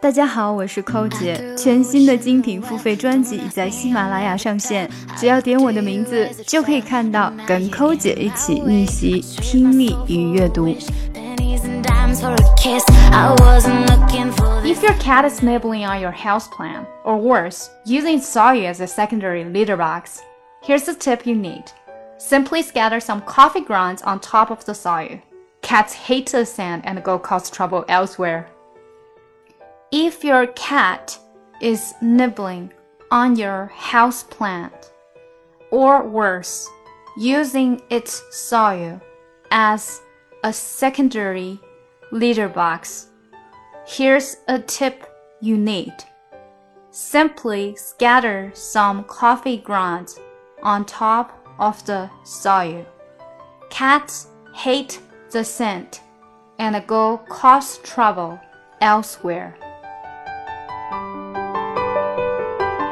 大家好，我是寇姐。全新的精品付费专辑已在喜马拉雅上线，只要点我的名字，就可以看到跟寇姐一起逆袭听力与阅读。If your cat is nibbling on your houseplant, or worse, using soil as a secondary litter box, here's a tip you need. Simply scatter some coffee grounds on top of the soil. Cats hate the sand and go cause trouble elsewhere. If your cat is nibbling on your houseplant, or worse, using its soil as a secondary litter box, here's a tip you need. Simply scatter some coffee grounds on top of the soil. Cats hate the scent and go cause trouble elsewhere.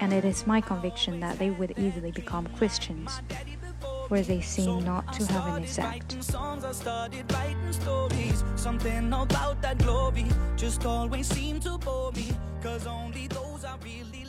And it is my conviction that they would easily become Christians, where they seem not to have an exact. Something about that glory just always seemed to bore me, cause only those I really